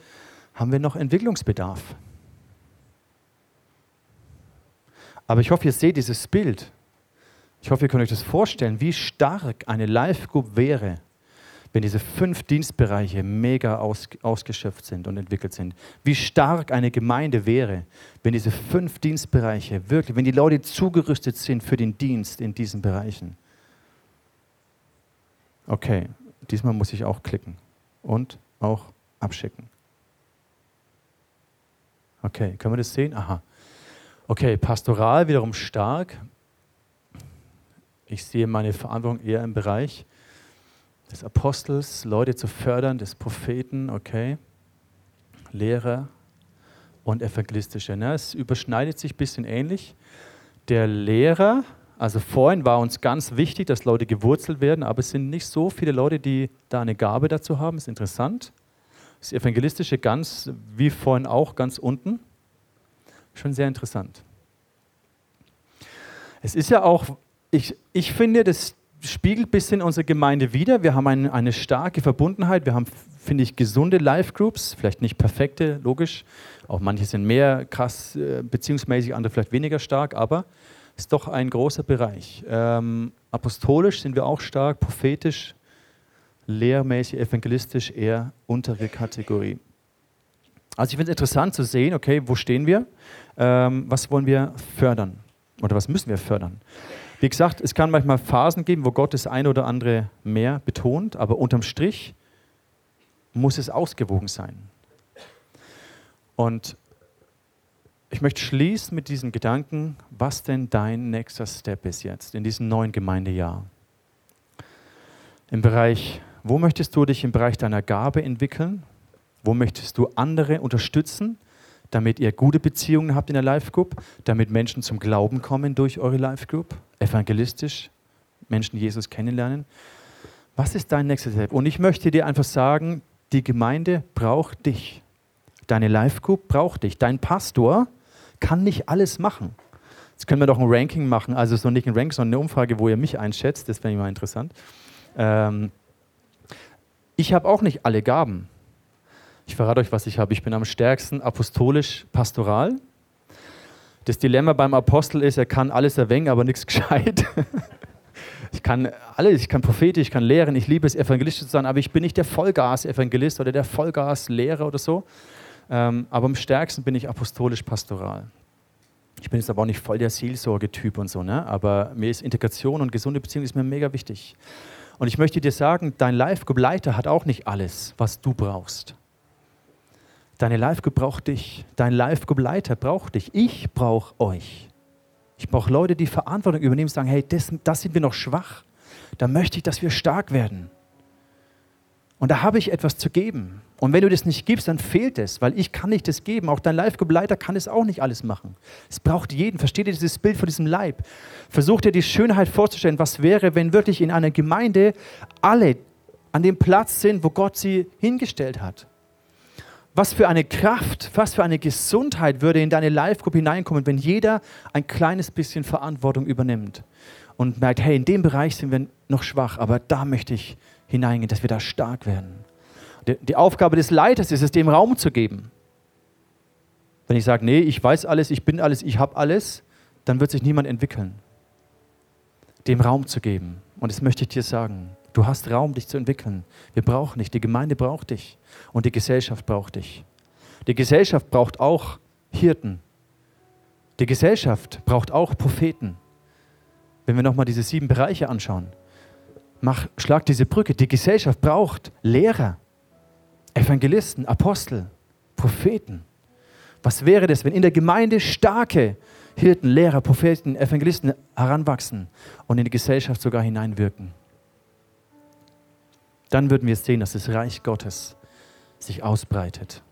haben wir noch Entwicklungsbedarf. Aber ich hoffe, ihr seht dieses Bild. Ich hoffe, ihr könnt euch das vorstellen, wie stark eine Live-Group wäre, wenn diese fünf Dienstbereiche mega aus, ausgeschöpft sind und entwickelt sind. Wie stark eine Gemeinde wäre, wenn diese fünf Dienstbereiche wirklich, wenn die Leute zugerüstet sind für den Dienst in diesen Bereichen. Okay, diesmal muss ich auch klicken und auch abschicken. Okay, können wir das sehen? Aha. Okay, pastoral wiederum stark. Ich sehe meine Verantwortung eher im Bereich des Apostels, Leute zu fördern, des Propheten, okay, Lehrer und Evangelistische. Ne? Es überschneidet sich ein bisschen ähnlich. Der Lehrer, also vorhin war uns ganz wichtig, dass Leute gewurzelt werden, aber es sind nicht so viele Leute, die da eine Gabe dazu haben. Ist interessant. Das Evangelistische ganz, wie vorhin auch, ganz unten. Schon sehr interessant. Es ist ja auch, ich, ich finde, das spiegelt ein bisschen unsere Gemeinde wider. Wir haben ein, eine starke Verbundenheit. Wir haben, finde ich, gesunde Live-Groups. Vielleicht nicht perfekte, logisch. Auch manche sind mehr krass äh, beziehungsmäßig, andere vielleicht weniger stark, aber es ist doch ein großer Bereich. Ähm, apostolisch sind wir auch stark, prophetisch, lehrmäßig, evangelistisch eher untere Kategorie. Also ich finde es interessant zu sehen, okay, wo stehen wir? Ähm, was wollen wir fördern? Oder was müssen wir fördern? Wie gesagt, es kann manchmal Phasen geben, wo Gott das eine oder andere mehr betont, aber unterm Strich muss es ausgewogen sein. Und ich möchte schließen mit diesem Gedanken, was denn dein nächster Step ist jetzt in diesem neuen Gemeindejahr. Im Bereich, wo möchtest du dich im Bereich deiner Gabe entwickeln? Wo möchtest du andere unterstützen? Damit ihr gute Beziehungen habt in der Life Group, damit Menschen zum Glauben kommen durch eure Life Group, evangelistisch Menschen Jesus kennenlernen. Was ist dein nächster Step? Und ich möchte dir einfach sagen, die Gemeinde braucht dich. Deine Life Group braucht dich. Dein Pastor kann nicht alles machen. Jetzt können wir doch ein Ranking machen, also so nicht ein Ranking, sondern eine Umfrage, wo ihr mich einschätzt. Das wäre mal interessant. Ähm, ich habe auch nicht alle Gaben. Ich verrate euch, was ich habe. Ich bin am stärksten apostolisch pastoral. Das Dilemma beim Apostel ist, er kann alles erwängen, aber nichts gescheit. Ich kann alles, ich kann prophetisch, ich kann lehren, ich liebe es, evangelistisch zu sein, aber ich bin nicht der Vollgas-Evangelist oder der Vollgas-Lehrer oder so. Ähm, aber am stärksten bin ich apostolisch-pastoral. Ich bin jetzt aber auch nicht voll der Seelsorgetyp und so, ne? aber mir ist Integration und gesunde Beziehung ist mir mega wichtig. Und ich möchte dir sagen, dein Live-Begleiter hat auch nicht alles, was du brauchst. Deine Live-Group braucht dich. Dein Live-Group-Leiter braucht dich. Ich brauche euch. Ich brauche Leute, die Verantwortung übernehmen und sagen, hey, das, das sind wir noch schwach. da möchte ich, dass wir stark werden. Und da habe ich etwas zu geben. Und wenn du das nicht gibst, dann fehlt es, weil ich kann nicht das geben. Auch dein Live-Leiter kann es auch nicht alles machen. Es braucht jeden. Versteht ihr dieses Bild von diesem Leib? Versucht ihr die Schönheit vorzustellen, was wäre, wenn wirklich in einer Gemeinde alle an dem Platz sind, wo Gott sie hingestellt hat. Was für eine Kraft, was für eine Gesundheit würde in deine Live-Gruppe hineinkommen, wenn jeder ein kleines bisschen Verantwortung übernimmt und merkt, hey, in dem Bereich sind wir noch schwach, aber da möchte ich hineingehen, dass wir da stark werden. Die Aufgabe des Leiters ist es, dem Raum zu geben. Wenn ich sage, nee, ich weiß alles, ich bin alles, ich habe alles, dann wird sich niemand entwickeln. Dem Raum zu geben. Und das möchte ich dir sagen. Du hast Raum, dich zu entwickeln. Wir brauchen dich. Die Gemeinde braucht dich. Und die Gesellschaft braucht dich. Die Gesellschaft braucht auch Hirten. Die Gesellschaft braucht auch Propheten. Wenn wir nochmal diese sieben Bereiche anschauen, mach, schlag diese Brücke. Die Gesellschaft braucht Lehrer. Evangelisten, Apostel, Propheten. Was wäre das, wenn in der Gemeinde starke Hirten, Lehrer, Propheten, Evangelisten heranwachsen und in die Gesellschaft sogar hineinwirken? Dann würden wir sehen, dass das Reich Gottes sich ausbreitet.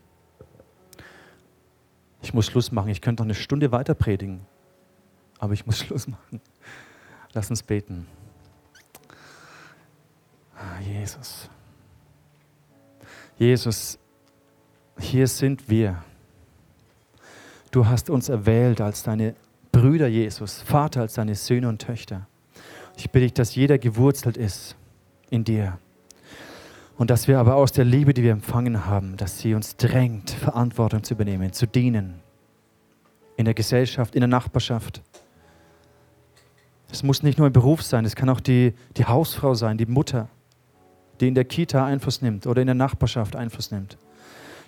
Ich muss Schluss machen. Ich könnte noch eine Stunde weiter predigen, aber ich muss Schluss machen. Lass uns beten. Ah, Jesus. Jesus, hier sind wir. Du hast uns erwählt als deine Brüder, Jesus, Vater, als deine Söhne und Töchter. Ich bitte dich, dass jeder gewurzelt ist in dir. Und dass wir aber aus der Liebe, die wir empfangen haben, dass sie uns drängt, Verantwortung zu übernehmen, zu dienen. In der Gesellschaft, in der Nachbarschaft. Es muss nicht nur ein Beruf sein, es kann auch die, die Hausfrau sein, die Mutter, die in der Kita Einfluss nimmt oder in der Nachbarschaft Einfluss nimmt.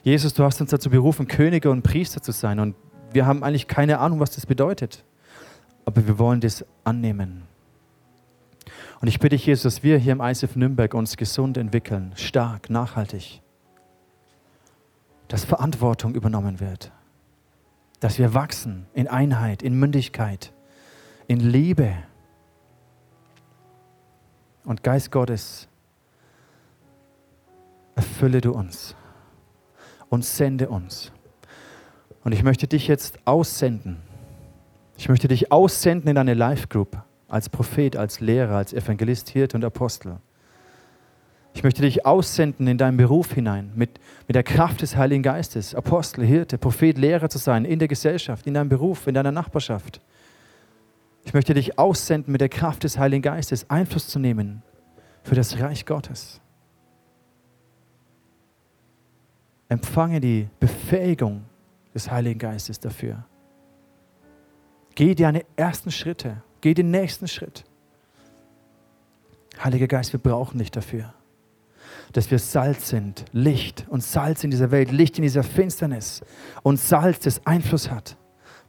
Jesus, du hast uns dazu berufen, Könige und Priester zu sein. Und wir haben eigentlich keine Ahnung, was das bedeutet. Aber wir wollen das annehmen. Und ich bitte dich, Jesus, dass wir hier im ISF Nürnberg uns gesund entwickeln, stark, nachhaltig. Dass Verantwortung übernommen wird. Dass wir wachsen in Einheit, in Mündigkeit, in Liebe. Und Geist Gottes, erfülle du uns und sende uns. Und ich möchte dich jetzt aussenden. Ich möchte dich aussenden in eine Live-Group als Prophet, als Lehrer, als Evangelist, Hirt und Apostel. Ich möchte dich aussenden in deinen Beruf hinein, mit, mit der Kraft des Heiligen Geistes, Apostel, Hirte, Prophet, Lehrer zu sein, in der Gesellschaft, in deinem Beruf, in deiner Nachbarschaft. Ich möchte dich aussenden mit der Kraft des Heiligen Geistes, Einfluss zu nehmen für das Reich Gottes. Empfange die Befähigung des Heiligen Geistes dafür. Geh deine ersten Schritte, geh den nächsten Schritt. Heiliger Geist, wir brauchen dich dafür, dass wir Salz sind, Licht und Salz in dieser Welt, Licht in dieser Finsternis und Salz, das Einfluss hat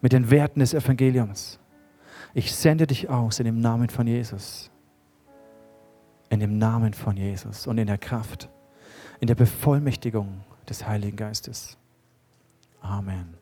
mit den Werten des Evangeliums. Ich sende dich aus in dem Namen von Jesus. In dem Namen von Jesus und in der Kraft, in der Bevollmächtigung des Heiligen Geistes. Amen.